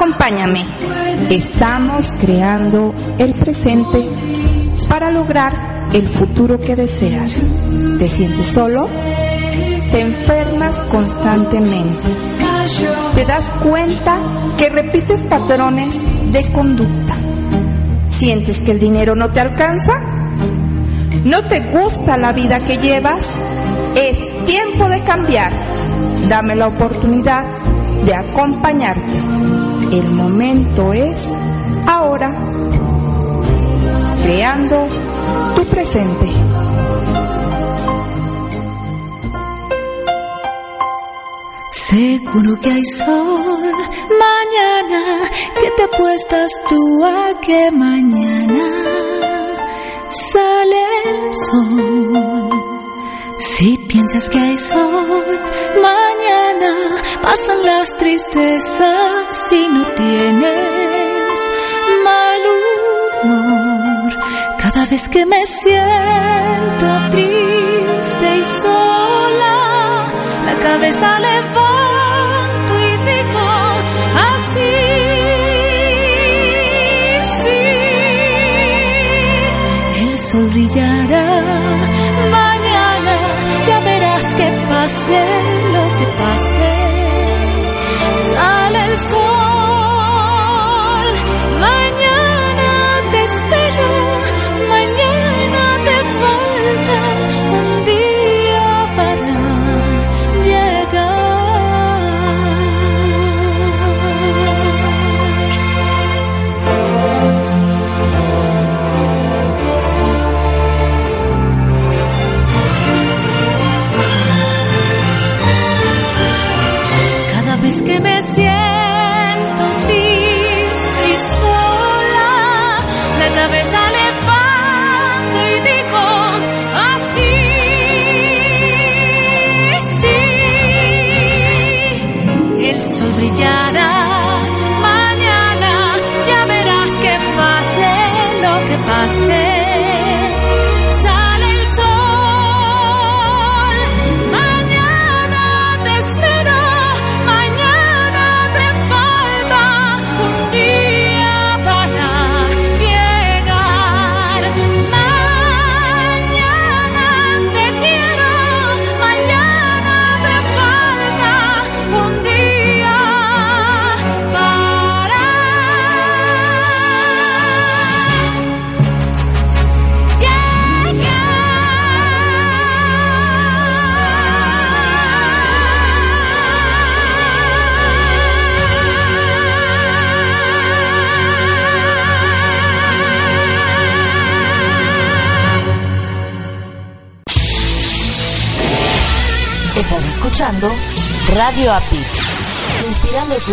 Acompáñame. Estamos creando el presente para lograr el futuro que deseas. ¿Te sientes solo? Te enfermas constantemente. Te das cuenta que repites patrones de conducta. ¿Sientes que el dinero no te alcanza? ¿No te gusta la vida que llevas? Es tiempo de cambiar. Dame la oportunidad de acompañarte. El momento es ahora. Creando tu presente. Seguro que hay sol mañana, que te apuestas tú a que mañana sale el sol. Si piensas que hay sol mañana, pasan las tristezas si no tienes mal humor. Cada vez que me siento triste y sola, la cabeza levanto y digo así. Sí, el sol brillará pase lo que pase, sale el sol.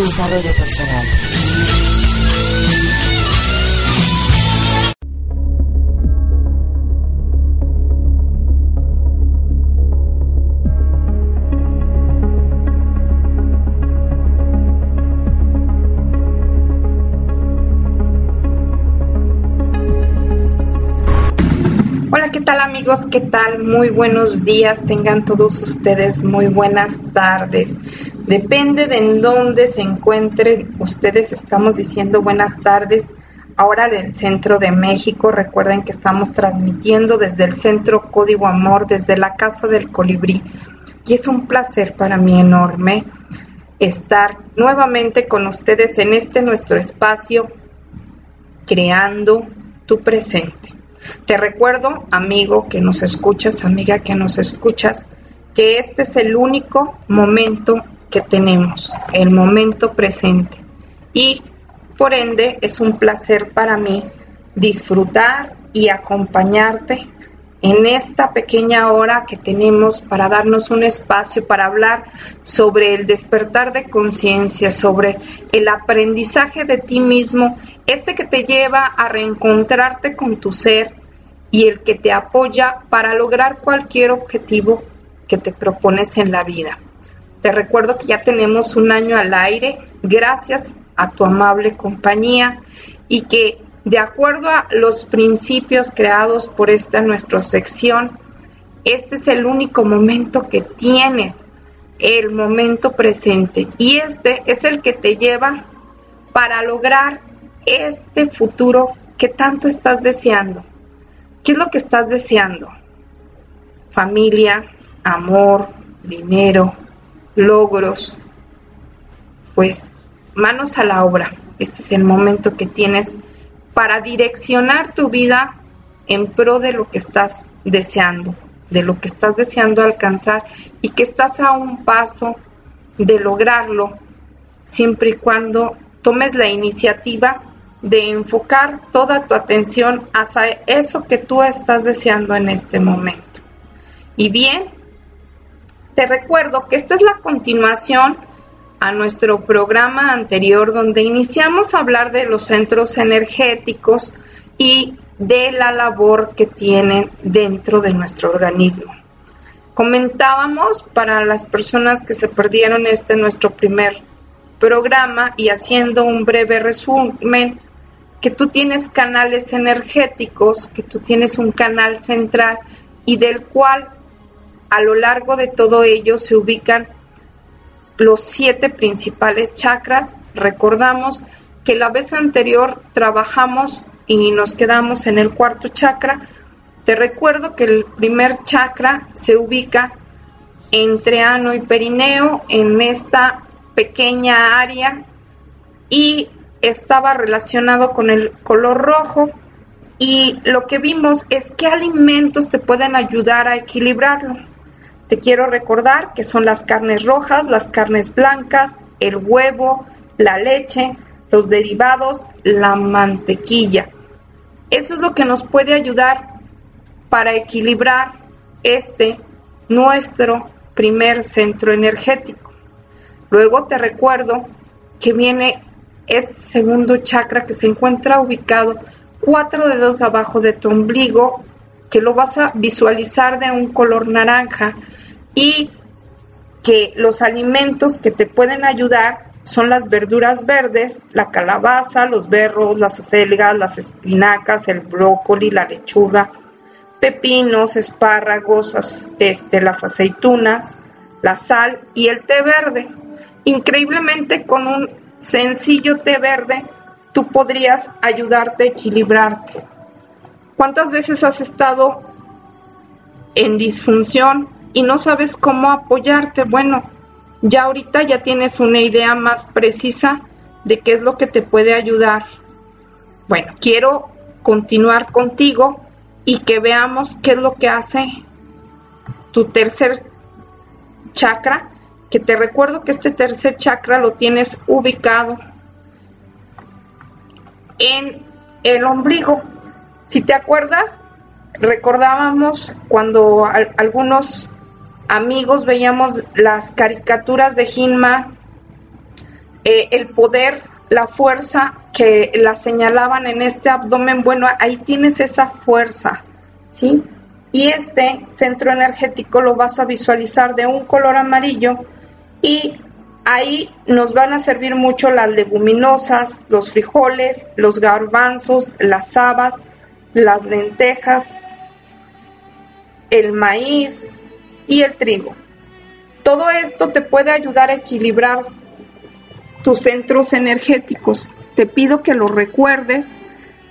Desarrollo personal. amigos? ¿Qué tal? Muy buenos días. Tengan todos ustedes muy buenas tardes. Depende de en dónde se encuentren ustedes. Estamos diciendo buenas tardes. Ahora del centro de México. Recuerden que estamos transmitiendo desde el centro Código Amor, desde la Casa del Colibrí. Y es un placer para mí enorme estar nuevamente con ustedes en este nuestro espacio, creando tu presente. Te recuerdo, amigo que nos escuchas, amiga que nos escuchas, que este es el único momento que tenemos, el momento presente. Y por ende es un placer para mí disfrutar y acompañarte en esta pequeña hora que tenemos para darnos un espacio para hablar sobre el despertar de conciencia, sobre el aprendizaje de ti mismo, este que te lleva a reencontrarte con tu ser y el que te apoya para lograr cualquier objetivo que te propones en la vida. Te recuerdo que ya tenemos un año al aire gracias a tu amable compañía y que de acuerdo a los principios creados por esta nuestra sección, este es el único momento que tienes, el momento presente. Y este es el que te lleva para lograr este futuro que tanto estás deseando. ¿Qué es lo que estás deseando? Familia, amor, dinero, logros. Pues manos a la obra. Este es el momento que tienes para direccionar tu vida en pro de lo que estás deseando, de lo que estás deseando alcanzar y que estás a un paso de lograrlo siempre y cuando tomes la iniciativa de enfocar toda tu atención hacia eso que tú estás deseando en este momento. Y bien, te recuerdo que esta es la continuación a nuestro programa anterior donde iniciamos a hablar de los centros energéticos y de la labor que tienen dentro de nuestro organismo. Comentábamos para las personas que se perdieron este nuestro primer programa y haciendo un breve resumen, que tú tienes canales energéticos, que tú tienes un canal central y del cual a lo largo de todo ello se ubican los siete principales chakras. Recordamos que la vez anterior trabajamos y nos quedamos en el cuarto chakra. Te recuerdo que el primer chakra se ubica entre ano y perineo en esta pequeña área y estaba relacionado con el color rojo y lo que vimos es qué alimentos te pueden ayudar a equilibrarlo. Te quiero recordar que son las carnes rojas, las carnes blancas, el huevo, la leche, los derivados, la mantequilla. Eso es lo que nos puede ayudar para equilibrar este nuestro primer centro energético. Luego te recuerdo que viene este segundo chakra que se encuentra ubicado cuatro dedos abajo de tu ombligo, que lo vas a visualizar de un color naranja y que los alimentos que te pueden ayudar son las verduras verdes, la calabaza, los berros, las acelgas, las espinacas, el brócoli, la lechuga, pepinos, espárragos, este, las aceitunas, la sal y el té verde. Increíblemente con un sencillo té verde tú podrías ayudarte a equilibrarte. ¿Cuántas veces has estado en disfunción y no sabes cómo apoyarte? Bueno, ya ahorita ya tienes una idea más precisa de qué es lo que te puede ayudar. Bueno, quiero continuar contigo y que veamos qué es lo que hace tu tercer chakra que te recuerdo que este tercer chakra lo tienes ubicado en el ombligo. Si te acuerdas, recordábamos cuando algunos amigos veíamos las caricaturas de Hinma, eh, el poder, la fuerza que la señalaban en este abdomen, bueno, ahí tienes esa fuerza, ¿sí? Y este centro energético lo vas a visualizar de un color amarillo y ahí nos van a servir mucho las leguminosas, los frijoles, los garbanzos, las habas, las lentejas, el maíz y el trigo. Todo esto te puede ayudar a equilibrar tus centros energéticos. Te pido que lo recuerdes,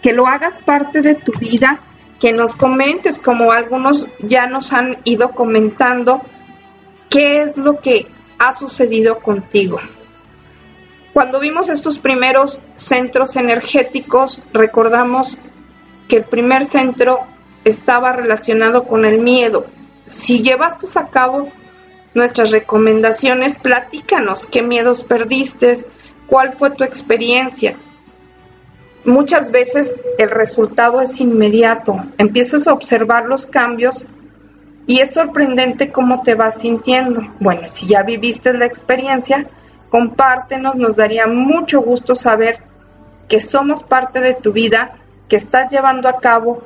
que lo hagas parte de tu vida, que nos comentes, como algunos ya nos han ido comentando, qué es lo que ha sucedido contigo. Cuando vimos estos primeros centros energéticos, recordamos que el primer centro estaba relacionado con el miedo. Si llevaste a cabo nuestras recomendaciones, platícanos qué miedos perdiste, cuál fue tu experiencia. Muchas veces el resultado es inmediato, empiezas a observar los cambios y es sorprendente cómo te vas sintiendo. Bueno, si ya viviste la experiencia, compártenos, nos daría mucho gusto saber que somos parte de tu vida, que estás llevando a cabo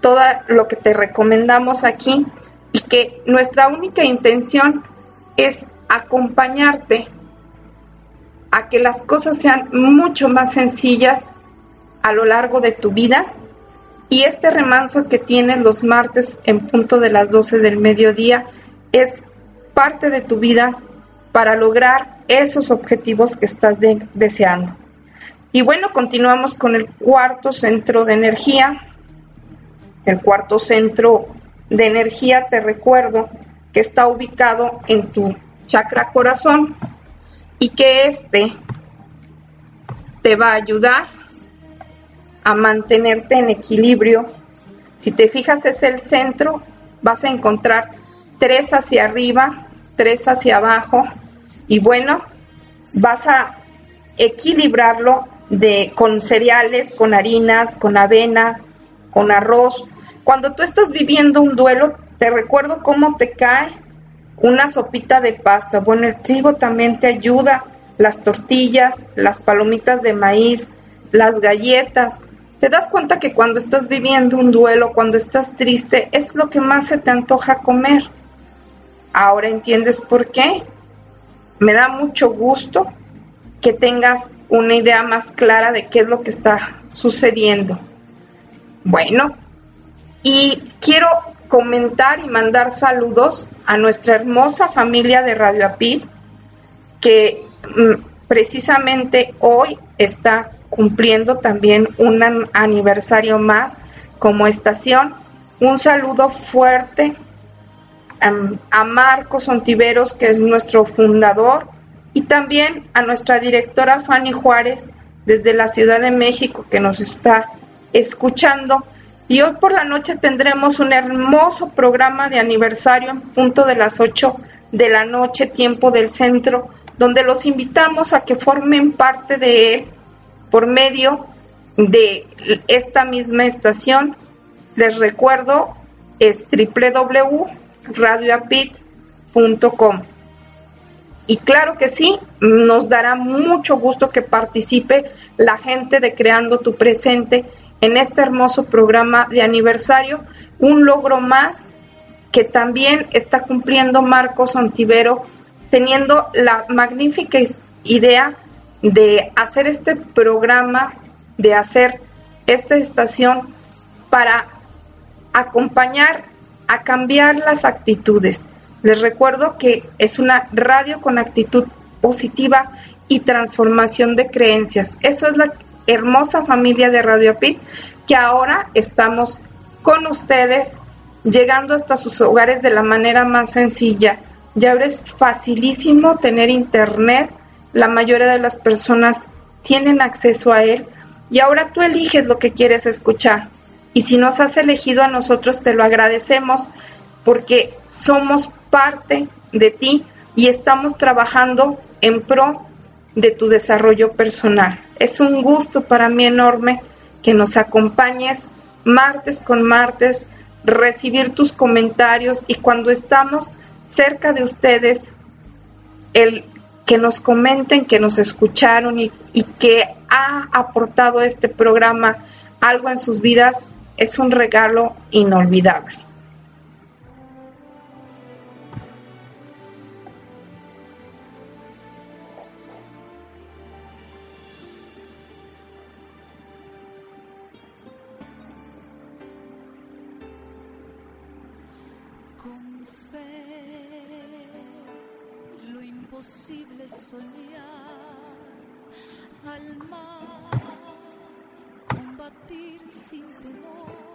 todo lo que te recomendamos aquí y que nuestra única intención es acompañarte a que las cosas sean mucho más sencillas a lo largo de tu vida y este remanso que tienes los martes en punto de las 12 del mediodía es parte de tu vida para lograr esos objetivos que estás deseando. Y bueno, continuamos con el cuarto centro de energía. El cuarto centro de energía, te recuerdo, que está ubicado en tu chakra corazón y que este te va a ayudar a mantenerte en equilibrio. Si te fijas es el centro, vas a encontrar tres hacia arriba, tres hacia abajo y bueno, vas a equilibrarlo de con cereales, con harinas, con avena, con arroz. Cuando tú estás viviendo un duelo, te recuerdo cómo te cae una sopita de pasta. Bueno, el trigo también te ayuda, las tortillas, las palomitas de maíz, las galletas. Te das cuenta que cuando estás viviendo un duelo, cuando estás triste, es lo que más se te antoja comer. Ahora entiendes por qué. Me da mucho gusto que tengas una idea más clara de qué es lo que está sucediendo. Bueno, y quiero comentar y mandar saludos a nuestra hermosa familia de Radio Apil, que mm, precisamente hoy está cumpliendo también un aniversario más como estación. Un saludo fuerte a Marcos Ontiveros, que es nuestro fundador, y también a nuestra directora Fanny Juárez desde la Ciudad de México que nos está escuchando. Y hoy por la noche tendremos un hermoso programa de aniversario en punto de las 8 de la noche, tiempo del centro, donde los invitamos a que formen parte de él por medio de esta misma estación. Les recuerdo, es www.radioapit.com. Y claro que sí, nos dará mucho gusto que participe la gente de Creando tu Presente en este hermoso programa de aniversario, un logro más que también está cumpliendo Marcos Ontivero, teniendo la magnífica idea de hacer este programa, de hacer esta estación para acompañar a cambiar las actitudes les recuerdo que es una radio con actitud positiva y transformación de creencias. Eso es la hermosa familia de Radio Apit que ahora estamos con ustedes llegando hasta sus hogares de la manera más sencilla. Ya es facilísimo tener internet, la mayoría de las personas tienen acceso a él y ahora tú eliges lo que quieres escuchar. Y si nos has elegido a nosotros, te lo agradecemos porque somos parte de ti y estamos trabajando en pro de tu desarrollo personal. Es un gusto para mí enorme que nos acompañes martes con martes, recibir tus comentarios y cuando estamos cerca de ustedes, el que nos comenten, que nos escucharon y, que ha aportado este programa algo en sus vidas, es un regalo inolvidable. fe, lo imposible soñar, al mar, combatir sin temor.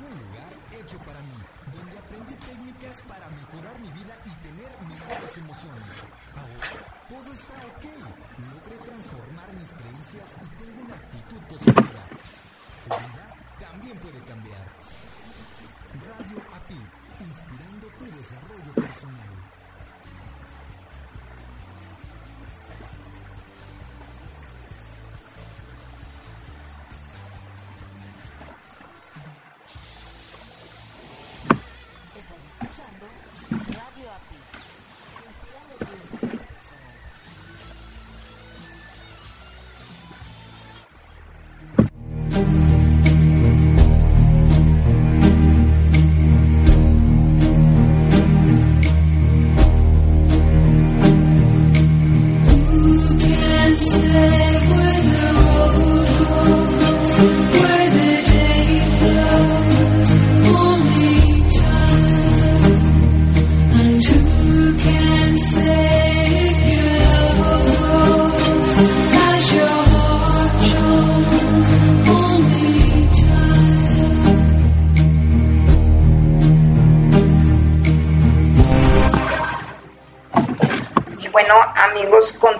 Un lugar hecho para mí, donde aprendí técnicas para mejorar mi vida y tener mejores emociones. Ahora, todo está ok. Logré transformar mis creencias y tengo una actitud positiva. Tu vida también puede cambiar. Radio API, inspirando tu desarrollo personal.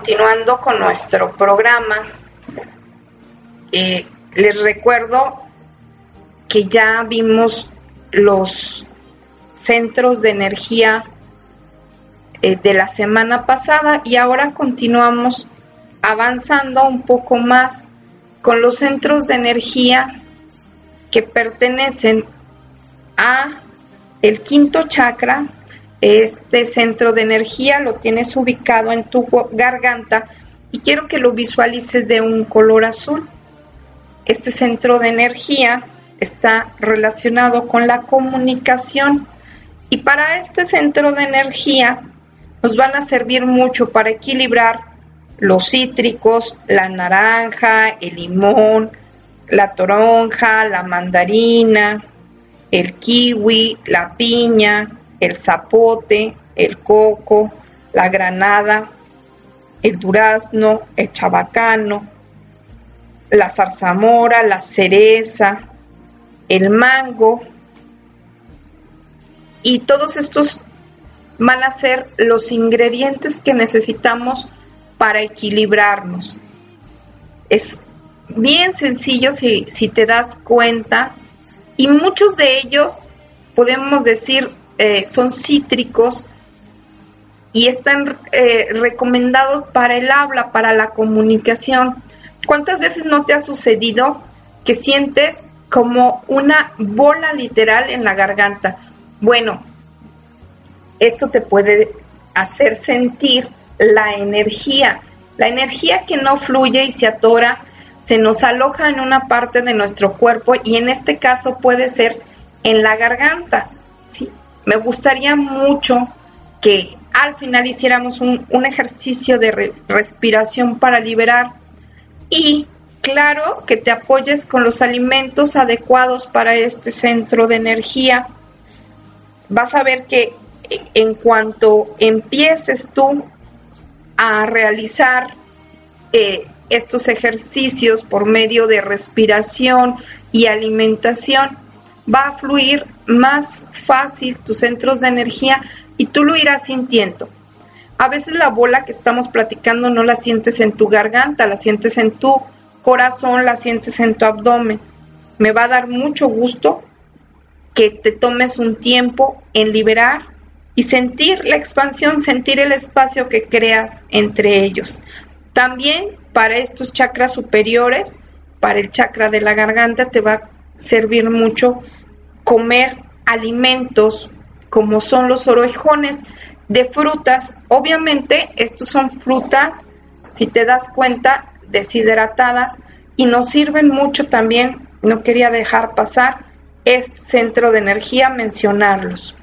Continuando con nuestro programa, eh, les recuerdo que ya vimos los centros de energía eh, de la semana pasada y ahora continuamos avanzando un poco más con los centros de energía que pertenecen a el quinto chakra. Este centro de energía lo tienes ubicado en tu garganta y quiero que lo visualices de un color azul. Este centro de energía está relacionado con la comunicación y para este centro de energía nos van a servir mucho para equilibrar los cítricos, la naranja, el limón, la toronja, la mandarina, el kiwi, la piña, el zapote, el coco, la granada, el durazno, el chabacano, la zarzamora, la cereza, el mango y todos estos van a ser los ingredientes que necesitamos para equilibrarnos. Es bien sencillo si, si te das cuenta y muchos de ellos podemos decir eh, son cítricos y están eh, recomendados para el habla, para la comunicación. ¿Cuántas veces no te ha sucedido que sientes como una bola literal en la garganta? Bueno, esto te puede hacer sentir la energía. La energía que no fluye y se atora se nos aloja en una parte de nuestro cuerpo y en este caso puede ser en la garganta. ¿sí? Me gustaría mucho que al final hiciéramos un, ejercicio de re- respiración para liberar y claro que te apoyes con los alimentos adecuados para este centro de energía. Vas a ver que en cuanto empieces tú a realizar eh, estos ejercicios por medio de respiración y alimentación, va a fluir más fácil tus centros de energía y tú lo irás sintiendo. A veces la bola que estamos platicando no la sientes en tu garganta, la sientes en tu corazón, la sientes en tu abdomen. Me va a dar mucho gusto que te tomes un tiempo en liberar y sentir la expansión, sentir el espacio que creas entre ellos. También para estos chakras superiores, para el chakra de la garganta, te va a servir mucho comer alimentos como son los orejones de frutas. Obviamente, estos son frutas, si te das cuenta, deshidratadas y nos sirven mucho también, no quería dejar pasar este centro de energía, mencionarlos.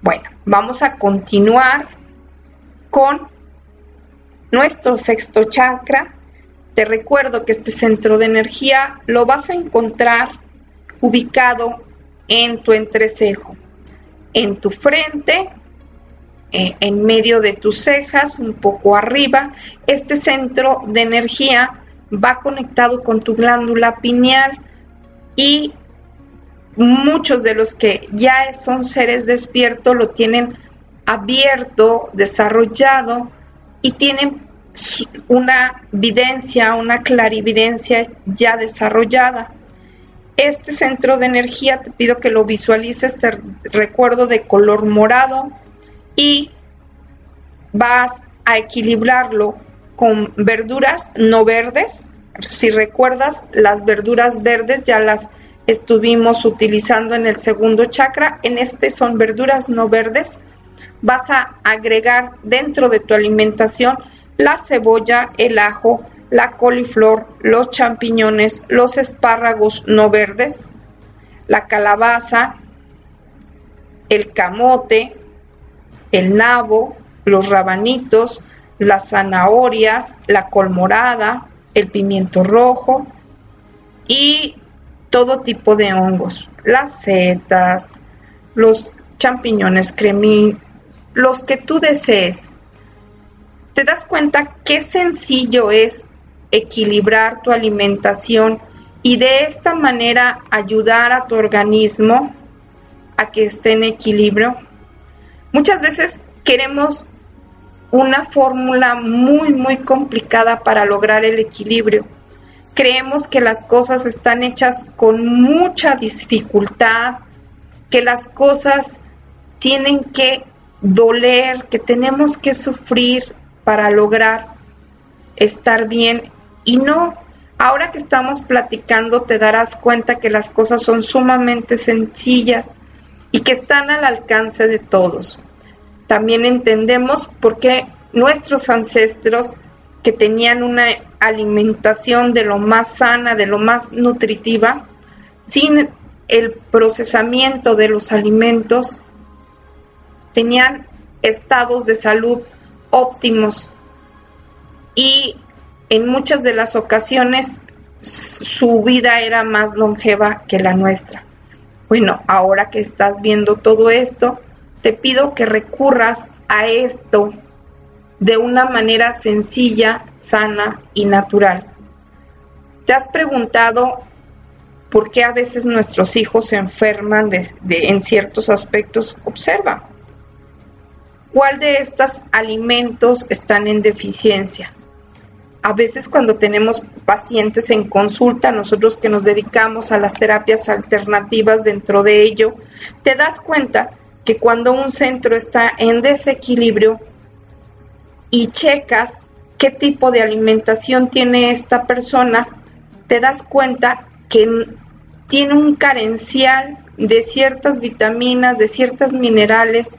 Bueno, vamos a continuar con nuestro sexto chakra. Te recuerdo que este centro de energía lo vas a encontrar ubicado en tu entrecejo, en tu frente, eh, en medio de tus cejas, un poco arriba. Este centro de energía va conectado con tu glándula pineal y muchos de los que ya son seres despiertos lo tienen abierto, desarrollado y tienen una videncia, una clarividencia ya desarrollada. Este centro de energía te pido que lo visualices, te recuerdo de color morado y vas a equilibrarlo con verduras no verdes. Si recuerdas, las verduras verdes ya las estuvimos utilizando en el segundo chakra. En este son verduras no verdes. Vas a agregar dentro de tu alimentación la cebolla, el ajo, la coliflor, los champiñones, los espárragos no verdes, la calabaza, el camote, el nabo, los rabanitos, las zanahorias, la colmorada, el pimiento rojo y todo tipo de hongos, las setas, los champiñones cremí, los que tú desees. ¿Te das cuenta qué sencillo es equilibrar tu alimentación y de esta manera ayudar a tu organismo a que esté en equilibrio? Muchas veces queremos una fórmula muy, muy complicada para lograr el equilibrio. Creemos que las cosas están hechas con mucha dificultad, que las cosas tienen que doler, que tenemos que sufrir para lograr estar bien. Y no, ahora que estamos platicando te darás cuenta que las cosas son sumamente sencillas y que están al alcance de todos. También entendemos por qué nuestros ancestros que tenían una alimentación de lo más sana, de lo más nutritiva, sin el procesamiento de los alimentos, tenían estados de salud óptimos. Y en muchas de las ocasiones su vida era más longeva que la nuestra. Bueno, ahora que estás viendo todo esto, te pido que recurras a esto de una manera sencilla, sana y natural. ¿Te has preguntado por qué a veces nuestros hijos se enferman de, en ciertos aspectos? Observa. ¿Cuál de estos alimentos están en deficiencia? A veces cuando tenemos pacientes en consulta, nosotros que nos dedicamos a las terapias alternativas dentro de ello, te das cuenta que cuando un centro está en desequilibrio y checas qué tipo de alimentación tiene esta persona, te das cuenta que tiene un carencial de ciertas vitaminas, de ciertos minerales,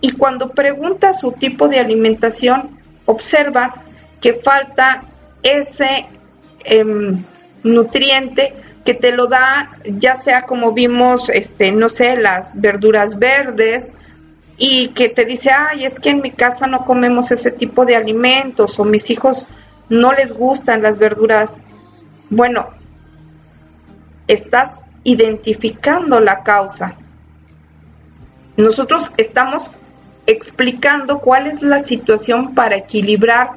y cuando preguntas su tipo de alimentación, observas que falta ese em, nutriente que te lo da ya sea como vimos, este, no sé, las verduras verdes y que te dice, ay, es que en mi casa no comemos ese tipo de alimentos o mis hijos no les gustan las verduras. Bueno, estás identificando la causa. Nosotros estamos explicando cuál es la situación para equilibrar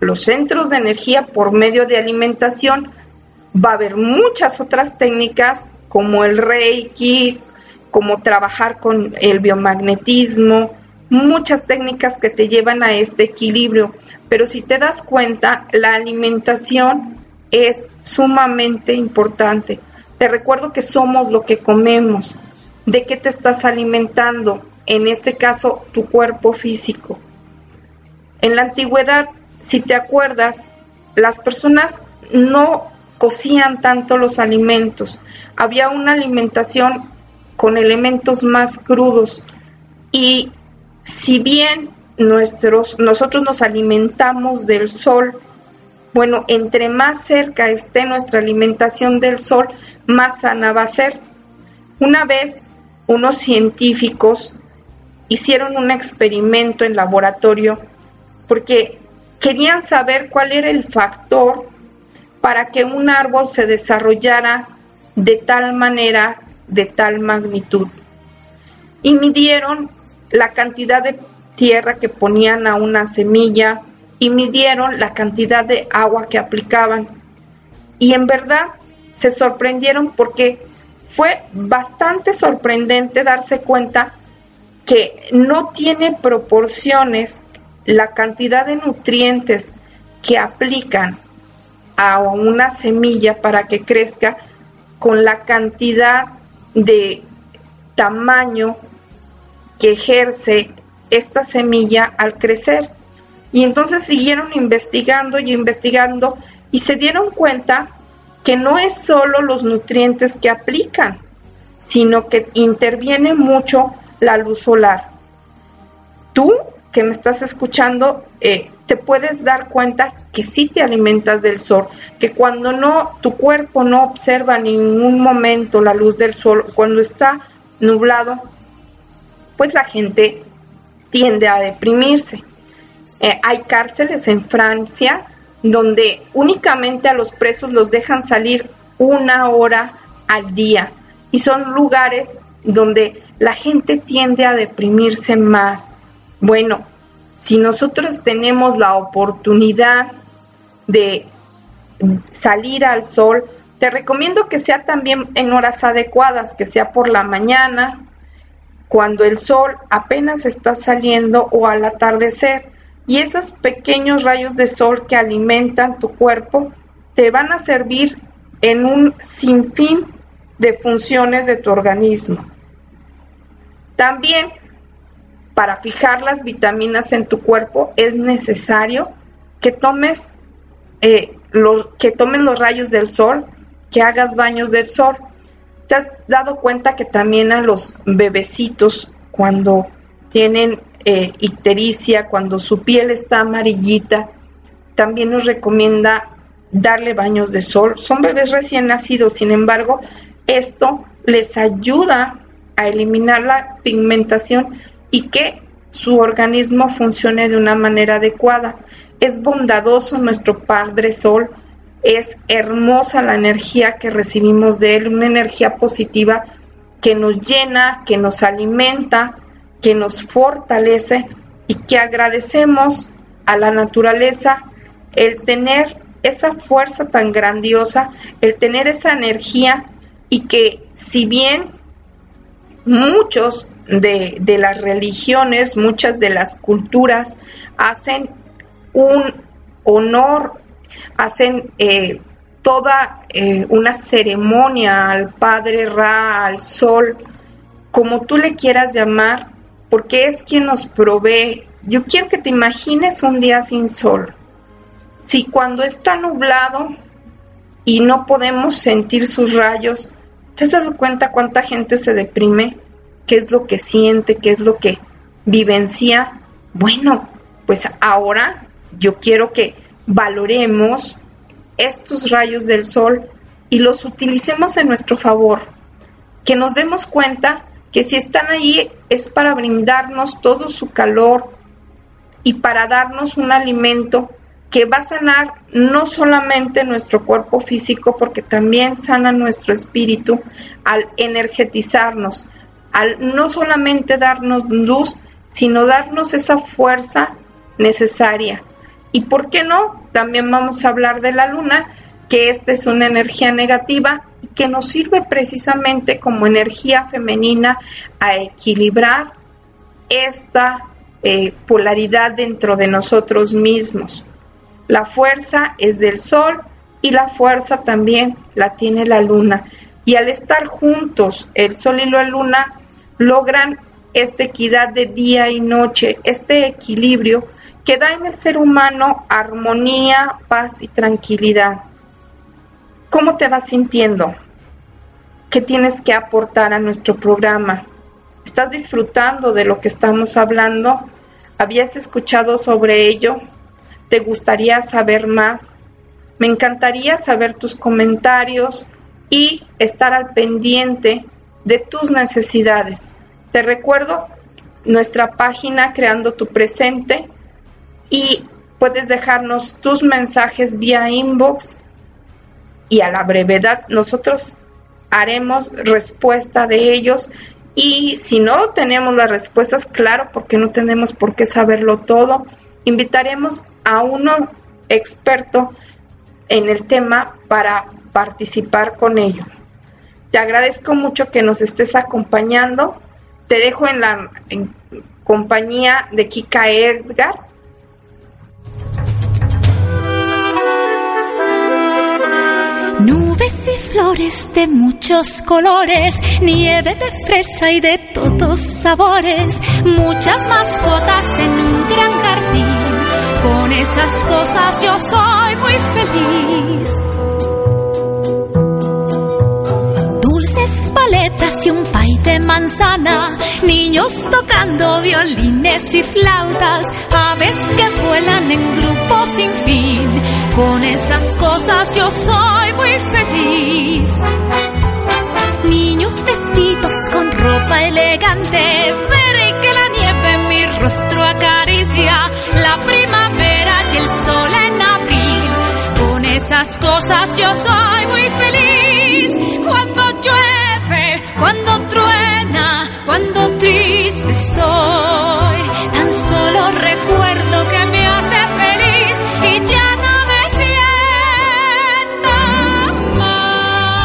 los centros de energía por medio de alimentación va a haber muchas otras técnicas como el reiki, como trabajar con el biomagnetismo, muchas técnicas que te llevan a este equilibrio. Pero si te das cuenta, la alimentación es sumamente importante. Te recuerdo que somos lo que comemos. ¿De qué te estás alimentando? En este caso, tu cuerpo físico. En la antigüedad, si te acuerdas, las personas no cocían tanto los alimentos. Había una alimentación con elementos más crudos y si bien nuestros, nosotros nos alimentamos del sol, bueno, entre más cerca esté nuestra alimentación del sol, más sana va a ser. Una vez unos científicos hicieron un experimento en laboratorio porque querían saber cuál era el factor para que un árbol se desarrollara de tal manera, de tal magnitud. Y midieron la cantidad de tierra que ponían a una semilla y midieron la cantidad de agua que aplicaban. Y en verdad se sorprendieron porque fue bastante sorprendente darse cuenta que no tiene proporciones la cantidad de nutrientes que aplican a una semilla para que crezca con la cantidad de tamaño que ejerce esta semilla al crecer. Y entonces siguieron investigando y investigando y se dieron cuenta que no es solo los nutrientes que aplican, sino que interviene mucho la luz solar. Tú que me estás escuchando, eh, te puedes dar cuenta que sí te alimentas del sol, que cuando no, tu cuerpo no observa en ningún momento la luz del sol, cuando está nublado, pues la gente tiende a deprimirse. Eh, hay cárceles en Francia donde únicamente a los presos los dejan salir una hora al día y son lugares donde la gente tiende a deprimirse más. Bueno, si nosotros tenemos la oportunidad de salir al sol, te recomiendo que sea también en horas adecuadas, que sea por la mañana, cuando el sol apenas está saliendo o al atardecer. Y esos pequeños rayos de sol que alimentan tu cuerpo te van a servir en un sinfín de funciones de tu organismo. También para fijar las vitaminas en tu cuerpo es necesario que tomes eh, los, que tomen los rayos del sol, que hagas baños del sol. ¿Te has dado cuenta que también a los bebecitos cuando tienen eh, ictericia, cuando su piel está amarillita, también nos recomienda darle baños de sol? Son bebés recién nacidos, sin embargo, esto les ayuda a eliminar la pigmentación y que su organismo funcione de una manera adecuada. Es bondadoso nuestro Padre Sol, es hermosa la energía que recibimos de Él, una energía positiva que nos llena, que nos alimenta, que nos fortalece y que agradecemos a la naturaleza el tener esa fuerza tan grandiosa, el tener esa energía y que si bien muchos de, las religiones, muchas de las culturas hacen un honor, hacen eh, toda eh, una ceremonia al Padre Ra, al Sol, como tú le quieras llamar, porque es quien nos provee. Yo quiero que te imagines un día sin sol. Si cuando está nublado y no podemos sentir sus rayos, ¿Te has dado cuenta cuánta gente se deprime? ¿Qué es lo que siente? ¿Qué es lo que vivencia? Bueno, pues ahora yo quiero que valoremos estos rayos del sol y los utilicemos en nuestro favor. Que nos demos cuenta que si están ahí es para brindarnos todo su calor y para darnos un alimento que va a sanar no solamente nuestro cuerpo físico, porque también sana nuestro espíritu al energetizarnos, al no solamente darnos luz, sino darnos esa fuerza necesaria. ¿Y por qué no? También vamos a hablar de la luna, que esta es una energía negativa y que nos sirve precisamente como energía femenina a equilibrar esta eh, polaridad dentro de nosotros mismos. La fuerza es del sol y la fuerza también la tiene la luna. Y al estar juntos el sol y la luna logran esta equidad de día y noche, este equilibrio que da en el ser humano armonía, paz y tranquilidad. ¿Cómo te vas sintiendo? ¿Qué tienes que aportar a nuestro programa? ¿Estás disfrutando de lo que estamos hablando? ¿Habías escuchado sobre ello? ¿Te gustaría saber más? Me encantaría saber tus comentarios y estar al pendiente de tus necesidades. Te recuerdo nuestra página Creando tu Presente y puedes dejarnos tus mensajes vía inbox y a la brevedad nosotros haremos respuesta de ellos y si no tenemos las respuestas, claro, porque no tenemos por qué saberlo todo, invitaremos a uno experto en el tema para participar con ello. Te agradezco mucho que nos estés acompañando. Te dejo en la compañía de Kika Edgar. Nubes y flores de muchos colores, nieve de fresa y de todos sabores, muchas mascotas en un gran jardín. Con esas cosas yo soy muy feliz. Paletas y un pay de manzana, niños tocando violines y flautas, aves que vuelan en grupos sin fin. Con esas cosas yo soy muy feliz. Niños vestidos con ropa elegante, veré que la nieve mi rostro acaricia, la primavera y el sol en abril. Con esas cosas yo soy muy feliz. Cuando triste estoy, tan solo recuerdo que me hace feliz y ya no me siento mal.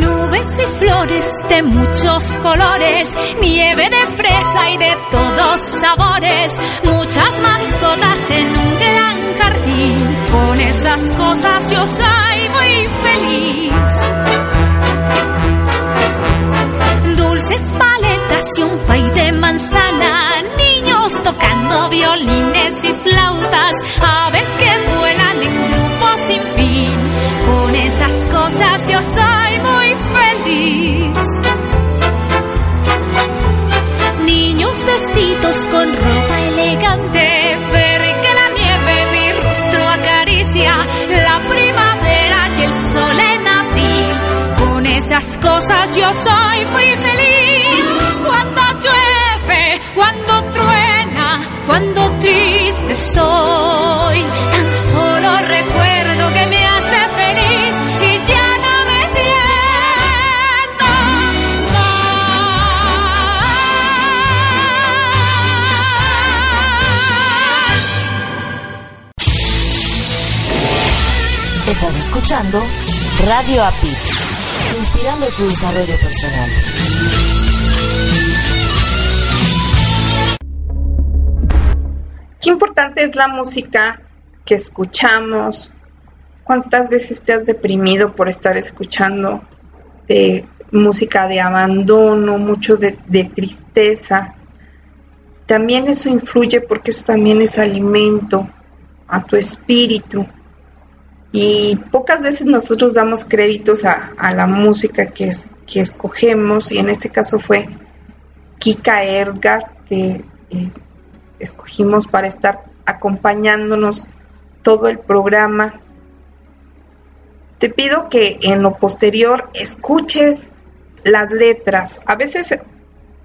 Nubes y flores de muchos colores, nieve de fresa y de todos sabores, muchas mascotas en un gran jardín. Con esas cosas yo soy muy feliz. Con ropa elegante, que la nieve mi rostro acaricia, la primavera y el sol en abril. Con esas cosas yo soy muy feliz. Cuando llueve, cuando truena, cuando triste estoy, escuchando Radio API, inspirando tu desarrollo personal. Qué importante es la música que escuchamos. ¿Cuántas veces te has deprimido por estar escuchando eh, música de abandono, mucho de, de tristeza? También eso influye porque eso también es alimento a tu espíritu. Y pocas veces nosotros damos créditos a, la música que, es, que escogemos, y en este caso fue Kika Edgar, que eh, escogimos para estar acompañándonos todo el programa. Te pido que en lo posterior escuches las letras. A veces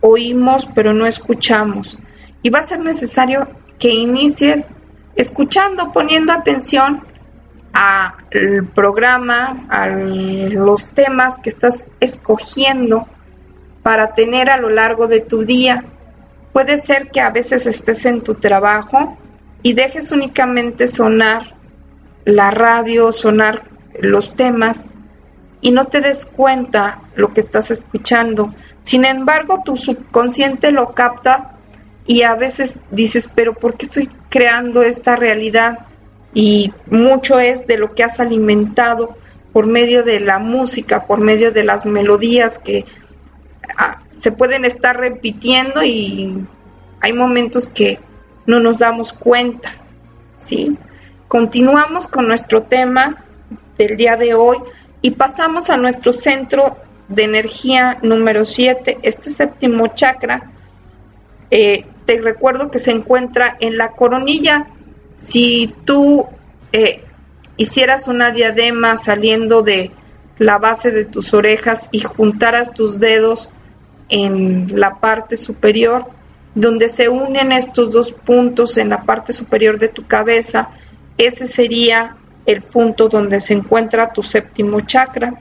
oímos pero no escuchamos. Y va a ser necesario que inicies escuchando, poniendo atención al programa, a los temas que estás escogiendo para tener a lo largo de tu día. Puede ser que a veces estés en tu trabajo y dejes únicamente sonar la radio, sonar los temas y no te des cuenta lo que estás escuchando. Sin embargo, tu subconsciente lo capta y a veces dices, pero ¿por qué estoy creando esta realidad? Y mucho es de lo que has alimentado por medio de la música, por medio de las melodías que ah, se pueden estar repitiendo y hay momentos que no nos damos cuenta, ¿sí? Continuamos con nuestro tema del día de hoy y pasamos a nuestro centro de energía número 7, este séptimo chakra. eh, te recuerdo que se encuentra en la coronilla. Si tú eh, hicieras una diadema saliendo de la base de tus orejas y juntaras tus dedos en la parte superior, donde se unen estos dos puntos en la parte superior de tu cabeza, ese sería el punto donde se encuentra tu séptimo chakra.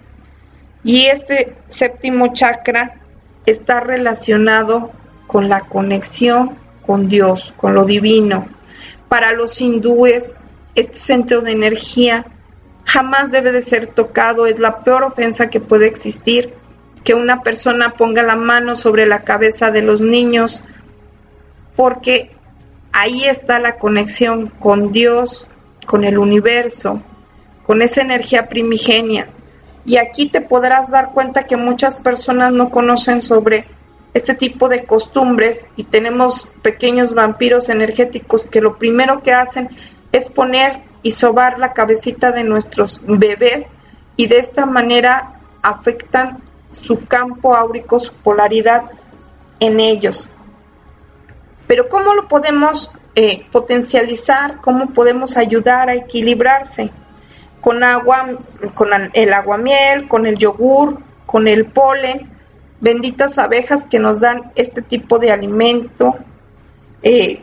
Y este séptimo chakra está relacionado con la conexión con Dios, con lo divino. Para los hindúes, este centro de energía jamás debe de ser tocado, es la peor ofensa que puede existir, que una persona ponga la mano sobre la cabeza de los niños, porque ahí está la conexión con Dios, con el universo, con esa energía primigenia. Y aquí te podrás dar cuenta que muchas personas no conocen sobre este tipo de costumbres y tenemos pequeños vampiros energéticos que lo primero que hacen es poner y sobar la cabecita de nuestros bebés y de esta manera afectan su campo áurico, su polaridad en ellos. Pero ¿cómo lo podemos eh, potencializar? ¿Cómo podemos ayudar a equilibrarse? Con agua, con el aguamiel, con el yogur, con el polen, benditas abejas que nos dan este tipo de alimento, eh,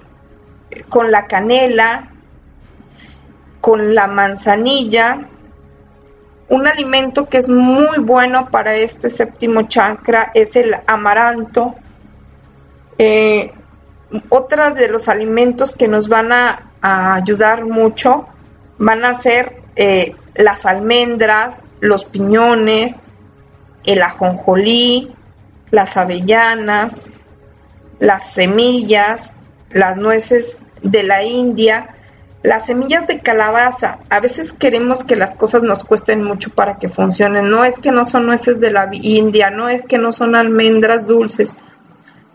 con la canela, con la manzanilla, un alimento que es muy bueno para este séptimo chakra es el amaranto. Eh, otra de los alimentos que nos van a, ayudar mucho van a ser eh, las almendras, los piñones, el ajonjolí, las avellanas, las semillas, las nueces de la India, las semillas de calabaza, a veces queremos que las cosas nos cuesten mucho para que funcionen. No es que no son nueces de la India, no es que no son almendras dulces.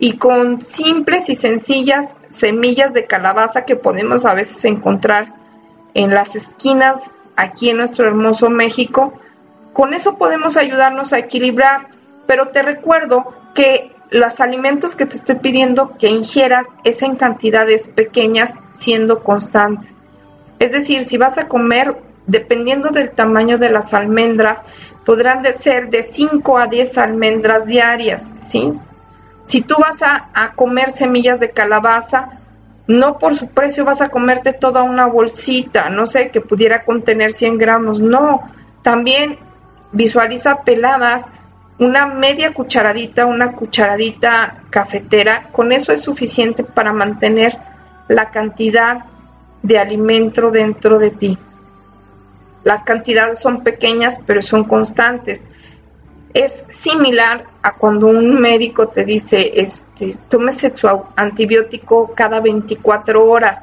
Y con simples y sencillas semillas de calabaza que podemos a veces encontrar en las esquinas aquí en nuestro hermoso México, con eso podemos ayudarnos a equilibrar. Pero te recuerdo que los alimentos que te estoy pidiendo que ingieras es en cantidades pequeñas siendo constantes. Es decir, si vas a comer, dependiendo del tamaño de las almendras, podrán de ser de 5 a 10 almendras diarias, ¿sí? Si tú vas a, a comer semillas de calabaza, no por su precio vas a comerte toda una bolsita, no sé, que pudiera contener 100 gramos, no. También visualiza peladas, una media cucharadita, una cucharadita cafetera, con eso es suficiente para mantener la cantidad de alimento dentro de ti. Las cantidades son pequeñas, pero son constantes. Es similar a cuando un médico te dice, este, tómese su antibiótico cada 24 horas,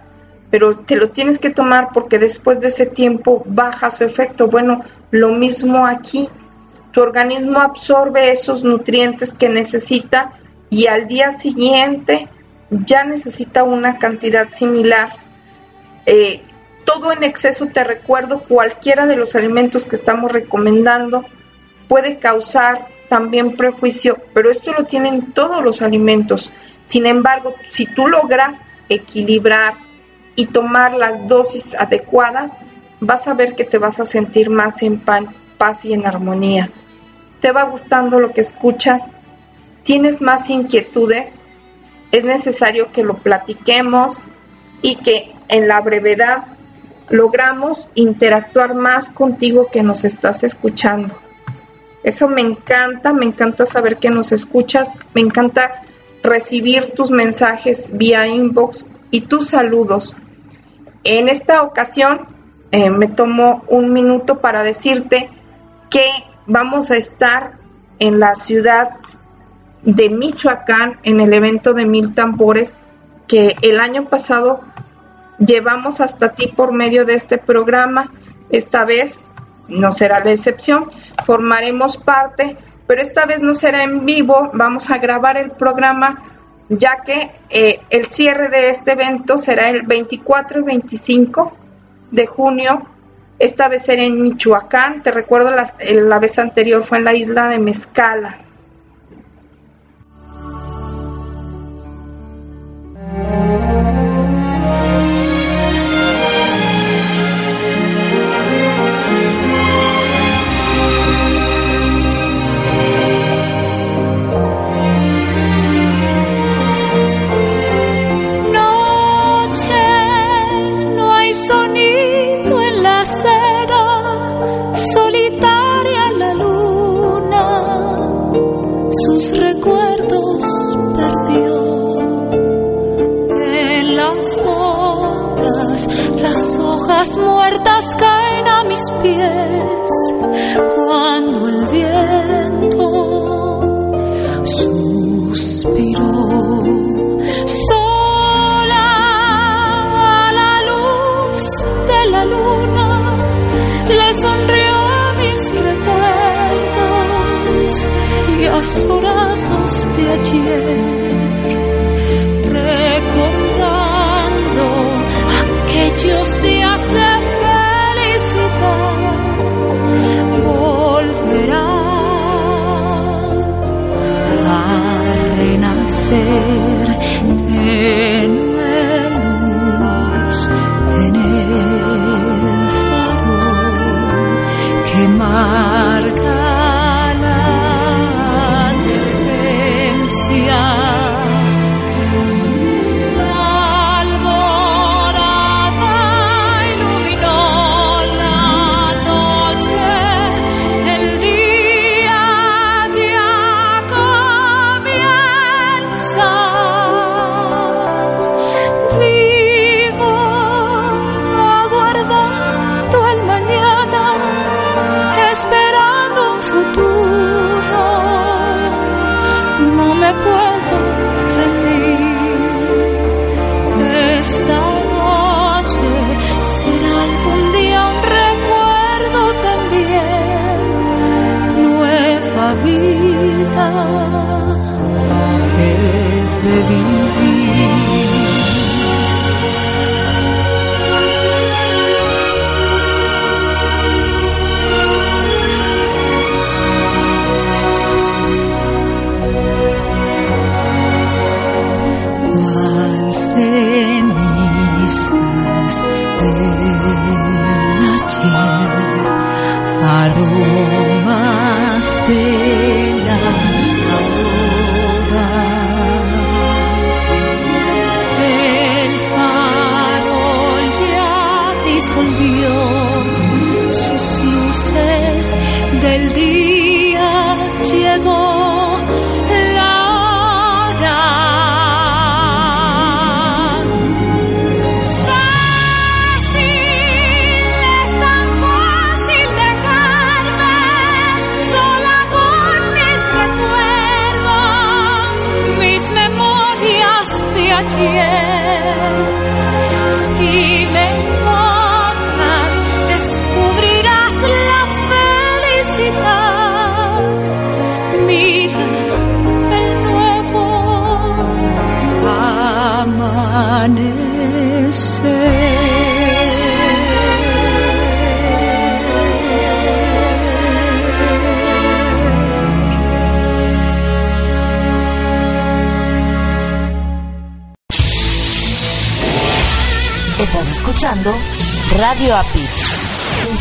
pero te lo tienes que tomar porque después de ese tiempo baja su efecto. Bueno, lo mismo aquí. Tu organismo absorbe esos nutrientes que necesita y al día siguiente ya necesita una cantidad similar eh, todo en exceso, te recuerdo, cualquiera de los alimentos que estamos recomendando puede causar también prejuicio, pero esto lo tienen todos los alimentos. Sin embargo, si tú logras equilibrar y tomar las dosis adecuadas, vas a ver que te vas a sentir más en paz y en armonía. ¿Te va gustando lo que escuchas? ¿Tienes más inquietudes? Es necesario que lo platiquemos y que en la brevedad logramos interactuar más contigo que nos estás escuchando. Eso me encanta, me encanta saber que nos escuchas, me encanta recibir tus mensajes vía inbox y tus saludos. En esta ocasión eh, me tomo un minuto para decirte que vamos a estar en la ciudad de Michoacán en el evento de Mil Tambores que el año pasado llevamos hasta ti por medio de este programa. Esta vez no será la excepción, formaremos parte, pero esta vez no será en vivo, vamos a grabar el programa ya que eh, el cierre de este evento será el 24 y 25 de junio. Esta vez será en Michoacán, te recuerdo la, la vez anterior fue en la isla de Mezcala.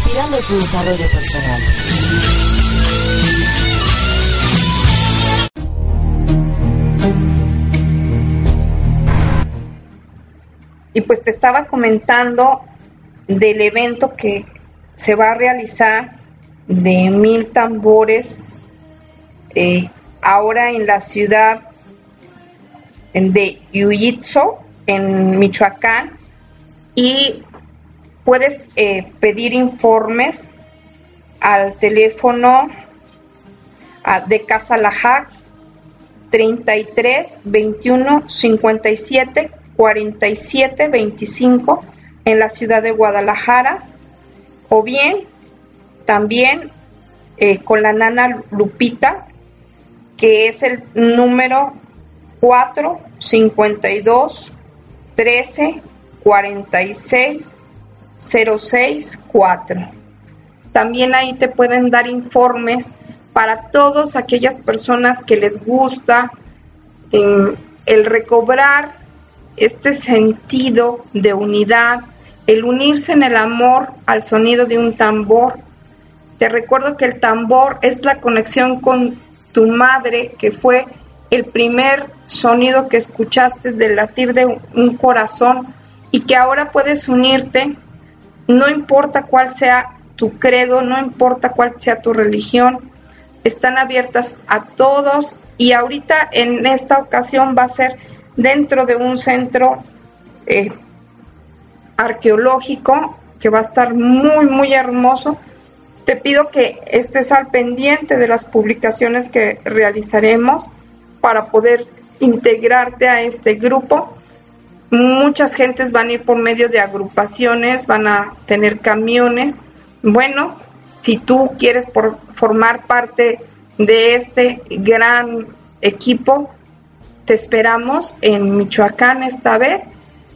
Inspirando tu desarrollo personal. Y pues te estaba comentando del evento que se va a realizar de mil tambores eh, ahora en la ciudad de Yuyitzo, en Michoacán, y puedes eh, pedir informes al teléfono ah, de Casa Lajac 33 21 57 47 25 en la ciudad de Guadalajara o bien también eh, con la nana Lupita que es el número 4 52 13 46 06 4 también ahí te pueden dar informes para todas aquellas personas que les gusta eh, el recobrar este sentido de unidad, el unirse en el amor al sonido de un tambor. Te recuerdo que el tambor es la conexión con tu madre, que fue el primer sonido que escuchaste del latir de un corazón y que ahora puedes unirte, no importa cuál sea tu credo, no importa cuál sea tu religión, están abiertas a todos y ahorita en esta ocasión va a ser dentro de un centro eh, arqueológico que va a estar muy, muy hermoso. Te pido que estés al pendiente de las publicaciones que realizaremos para poder integrarte a este grupo. Muchas gentes van a ir por medio de agrupaciones, van a tener camiones. Bueno, si tú quieres por, formar parte de este gran equipo, te esperamos en Michoacán esta vez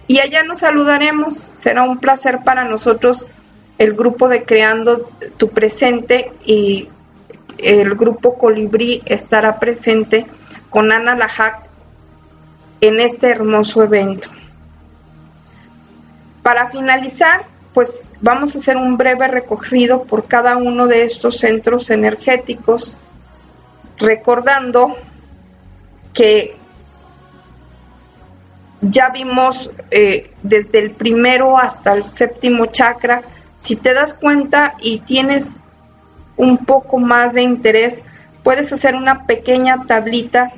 y allá nos saludaremos. Será un placer para nosotros el grupo de Creando tu Presente y el grupo Colibrí estará presente con Ana Lajac en este hermoso evento. Para finalizar, pues vamos a hacer un breve recorrido por cada uno de estos centros energéticos, recordando que ya vimos eh, desde el primero hasta el séptimo chakra. Si te das cuenta y tienes un poco más de interés, puedes hacer una pequeña tablita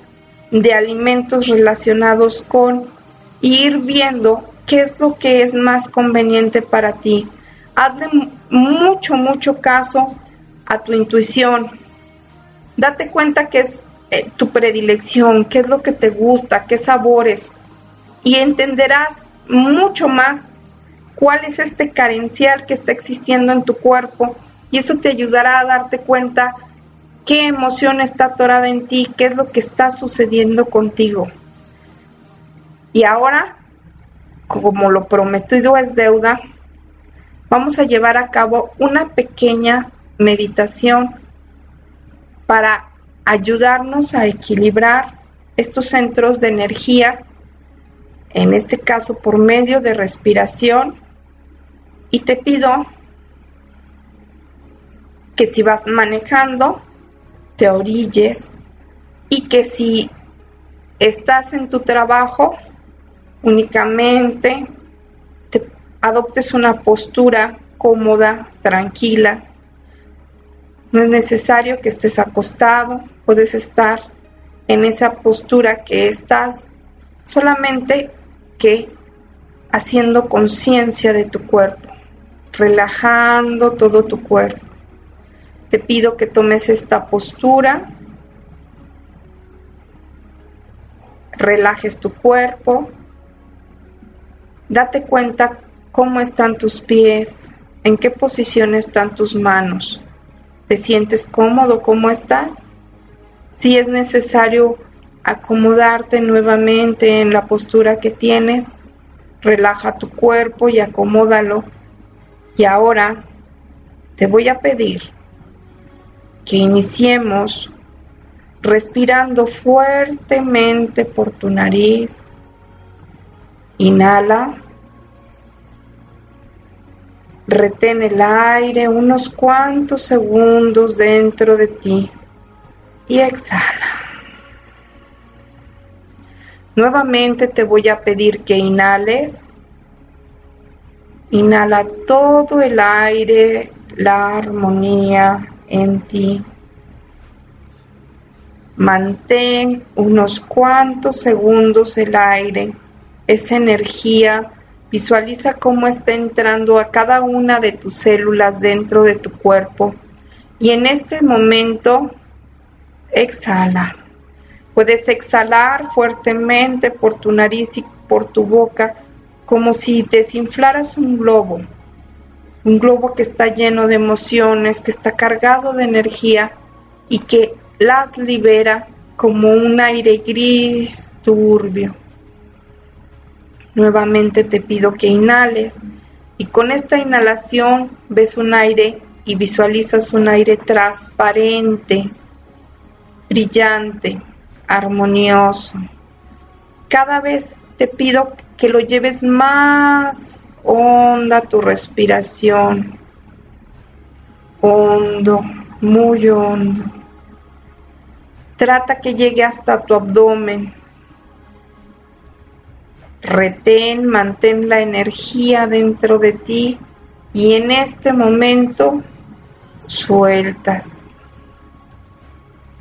de alimentos relacionados con ir viendo qué es lo que es más conveniente para ti. Hazle mucho, mucho caso a tu intuición. Date cuenta qué es eh, tu predilección, qué es lo que te gusta, qué sabores, y entenderás mucho más cuál es este carencial que está existiendo en tu cuerpo y eso te ayudará a darte cuenta qué emoción está atorada en ti, qué es lo que está sucediendo contigo. Y ahora, como lo prometido es deuda, vamos a llevar a cabo una pequeña meditación para ayudarnos a equilibrar estos centros de energía en este caso por medio de respiración, y te pido que si vas manejando, te orilles y que si estás en tu trabajo, únicamente te adoptes una postura cómoda, tranquila. No es necesario que estés acostado, puedes estar en esa postura que estás solamente haciendo conciencia de tu cuerpo, relajando todo tu cuerpo. Te pido que tomes esta postura, relajes tu cuerpo, date cuenta cómo están tus pies, en qué posición están tus manos. ¿Te sientes cómodo? ¿Cómo estás? Si es necesario acomodarte nuevamente en la postura que tienes. Relaja tu cuerpo y acomódalo. Y ahora te voy a pedir que iniciemos respirando fuertemente por tu nariz. Inhala. Retén el aire unos cuantos segundos dentro de ti y exhala. Nuevamente te voy a pedir que inhales. Inhala todo el aire, la armonía en ti. Mantén unos cuantos segundos el aire, esa energía. Visualiza cómo está entrando a cada una de tus células dentro de tu cuerpo. Y en este momento, exhala. Puedes exhalar fuertemente por tu nariz y por tu boca como si desinflaras un globo, un globo que está lleno de emociones, que está cargado de energía y que las libera como un aire gris turbio. Nuevamente te pido que inhales y con esta inhalación ves un aire y visualizas un aire transparente, brillante, armonioso. Cada vez te pido que lo lleves más honda tu respiración. Hondo, muy hondo. Trata que llegue hasta tu abdomen. Retén, mantén la energía dentro de ti y en este momento sueltas.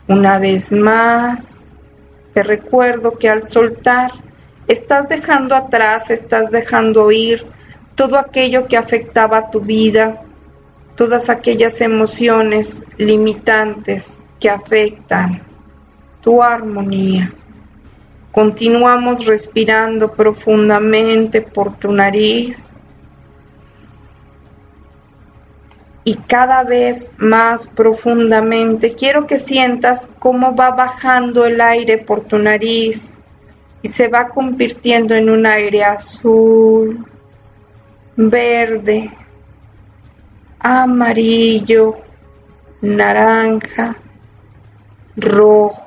Una vez más, te recuerdo que al soltar estás dejando atrás, estás dejando ir todo aquello que afectaba tu vida, todas aquellas emociones limitantes que afectan tu armonía. Continuamos respirando profundamente por tu nariz y cada vez más profundamente. Quiero que sientas cómo va bajando el aire por tu nariz y se va convirtiendo en un aire azul, verde, amarillo, naranja, rojo.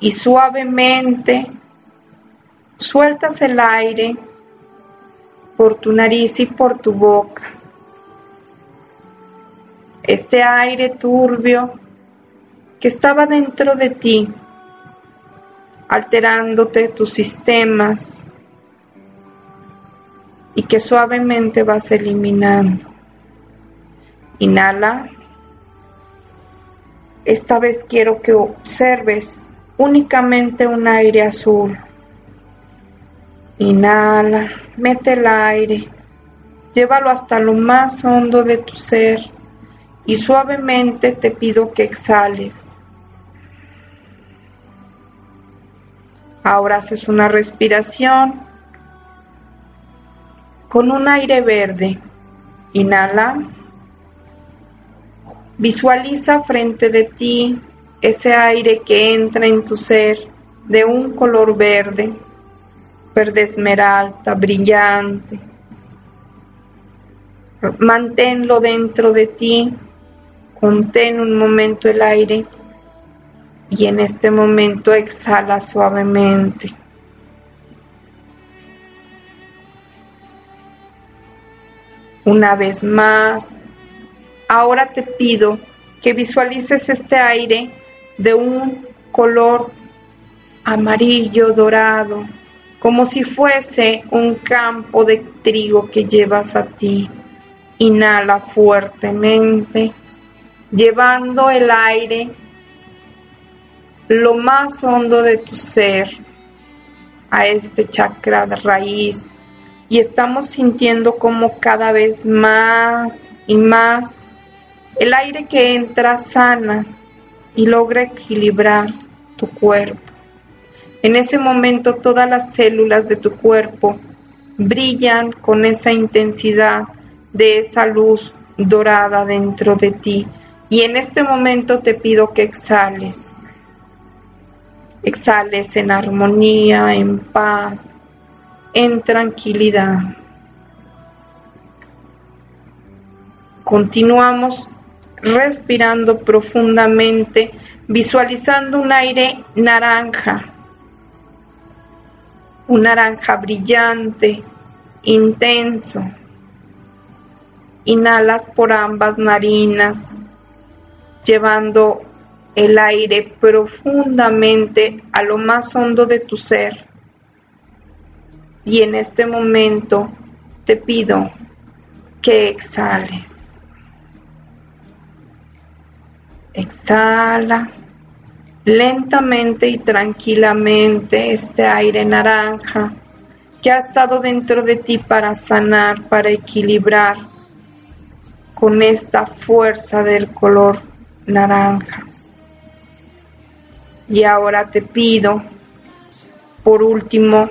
Y suavemente sueltas el aire por tu nariz y por tu boca. Este aire turbio que estaba dentro de ti, alterándote tus sistemas, y que suavemente vas eliminando. Inhala. Esta vez quiero que observes únicamente un aire azul. Inhala, mete el aire, llévalo hasta lo más hondo de tu ser y suavemente te pido que exhales. Ahora haces una respiración con un aire verde. Inhala. Visualiza frente de ti ese aire que entra en tu ser de un color verde, verde esmeralda, brillante. Manténlo dentro de ti, contén un momento el aire y en este momento exhala suavemente. Una vez más, ahora te pido que visualices este aire de un color amarillo dorado, como si fuese un campo de trigo que llevas a ti. Inhala fuertemente, llevando el aire lo más hondo de tu ser a este chakra de raíz y estamos sintiendo como cada vez más y más el aire que entra sana y logra equilibrar tu cuerpo. En ese momento todas las células de tu cuerpo brillan con esa intensidad de esa luz dorada dentro de ti. Y en este momento te pido que exhales. Exhales en armonía, en paz, en tranquilidad. Continuamos respirando profundamente, visualizando un aire naranja, un naranja brillante, intenso. Inhalas por ambas narinas, llevando el aire profundamente a lo más hondo de tu ser y en este momento te pido que exhales. Exhala lentamente y tranquilamente este aire naranja que ha estado dentro de ti para sanar, para equilibrar con esta fuerza del color naranja. Y ahora te pido, por último,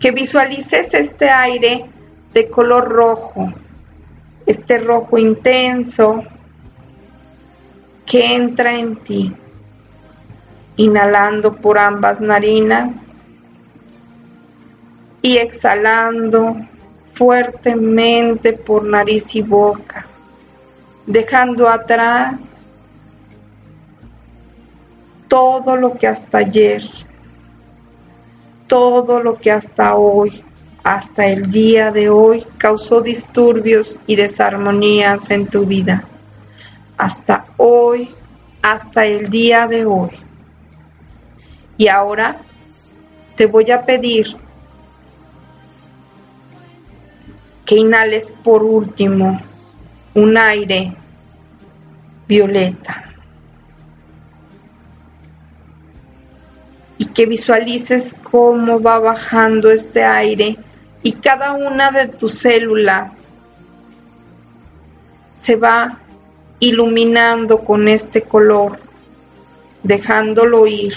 que visualices este aire de color rojo, este rojo intenso que entra en ti, inhalando por ambas narinas y exhalando fuertemente por nariz y boca, dejando atrás todo lo que hasta ayer todo lo que hasta hoy, hasta el día de hoy, causó disturbios y desarmonías en tu vida. Hasta hoy, hasta el día de hoy. Y ahora te voy a pedir que inhales por último un aire violeta. y que visualices cómo va bajando este aire y cada una de tus células se va iluminando con este color, dejándolo ir.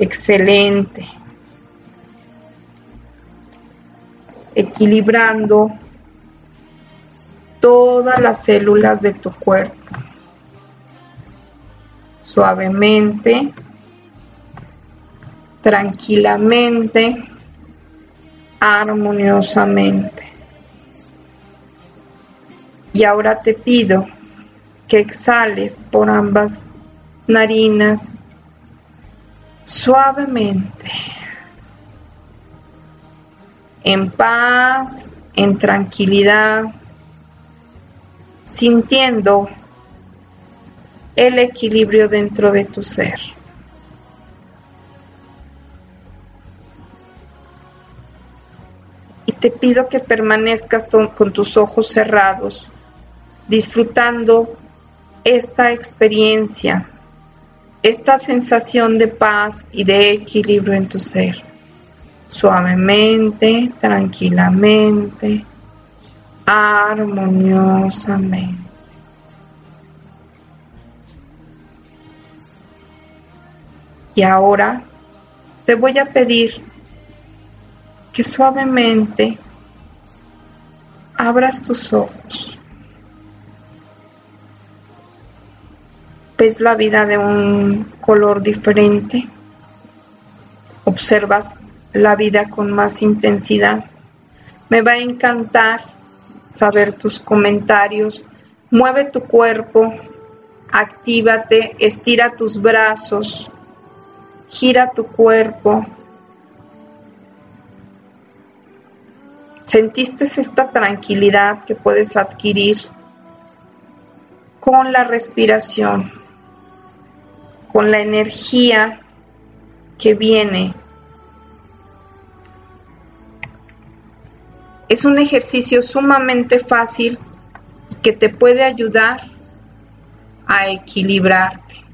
Excelente. Equilibrando todas las células de tu cuerpo. Suavemente, tranquilamente, armoniosamente. Y ahora te pido que exhales por ambas narinas suavemente, en paz, en tranquilidad, sintiendo el equilibrio dentro de tu ser. Y te pido que permanezcas con tus ojos cerrados disfrutando esta experiencia, esta sensación de paz y de equilibrio en tu ser. Suavemente, tranquilamente, armoniosamente. Y ahora te voy a pedir que suavemente abras tus ojos. Ves la vida de un color diferente, observas la vida con más intensidad. Me va a encantar saber tus comentarios. Mueve tu cuerpo, actívate, estira tus brazos, gira tu cuerpo. ¿Sentiste esta tranquilidad que puedes adquirir con la respiración? Con la energía que viene. Es un ejercicio sumamente fácil que te puede ayudar a equilibrarte.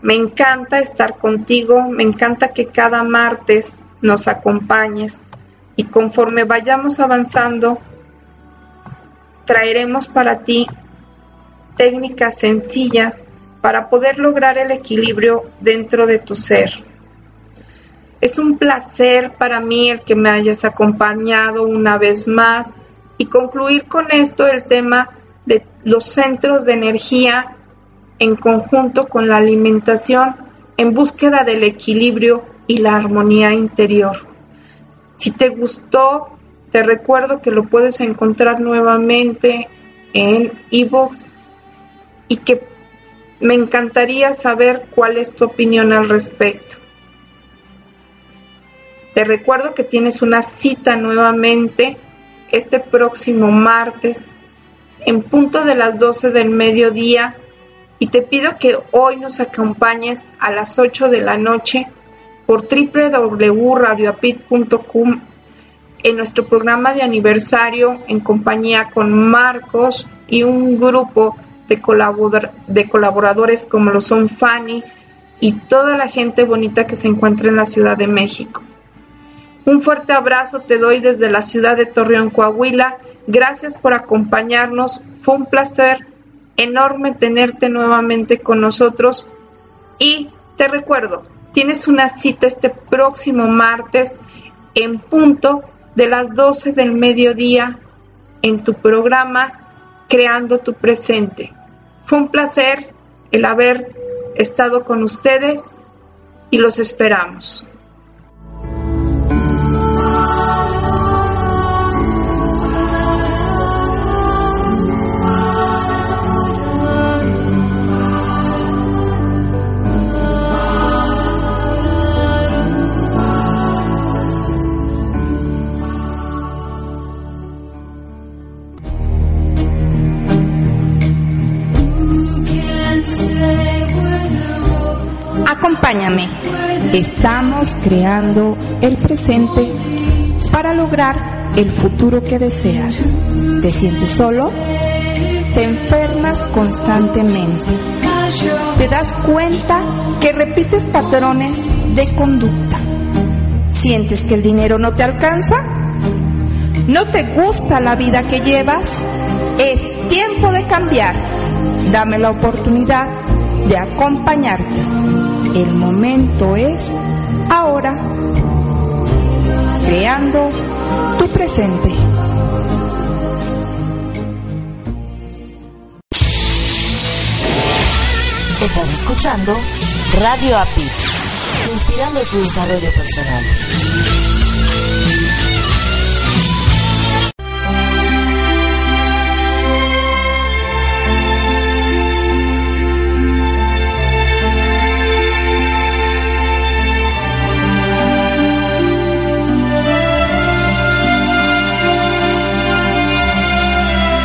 Me encanta estar contigo, me encanta que cada martes nos acompañes y conforme vayamos avanzando, traeremos para ti técnicas sencillas para poder lograr el equilibrio dentro de tu ser. Es un placer para mí el que me hayas acompañado una vez más y concluir con esto el tema de los centros de energía en conjunto con la alimentación en búsqueda del equilibrio y la armonía interior. Si te gustó, te recuerdo que lo puedes encontrar nuevamente en ebooks y que me encantaría saber cuál es tu opinión al respecto. Te recuerdo que tienes una cita nuevamente este próximo martes en punto de las 12 del mediodía y te pido que hoy nos acompañes a las 8 de la noche por www.radioapit.com en nuestro programa de aniversario en compañía con Marcos y un grupo de, de colaboradores como lo son Fanny y toda la gente bonita que se encuentra en la Ciudad de México. Un fuerte abrazo te doy desde la ciudad de Torreón, Coahuila. Gracias por acompañarnos. Fue un placer enorme tenerte nuevamente con nosotros. Y te recuerdo, tienes una cita este próximo martes en punto de las 12 del mediodía en tu programa Creando tu Presente. Fue un placer el haber estado con ustedes y los esperamos. Acompáñame. Estamos creando el presente para lograr el futuro que deseas. ¿Te sientes solo? ¿Te enfermas constantemente? te das cuenta que repites patrones de conducta. ¿Sientes que el dinero no te alcanza? ¿No te gusta la vida que llevas? Es tiempo de cambiar. Dame la oportunidad de acompañarte. El momento es ahora. Creando tu presente. Estás escuchando Radio API, inspirando tu desarrollo personal.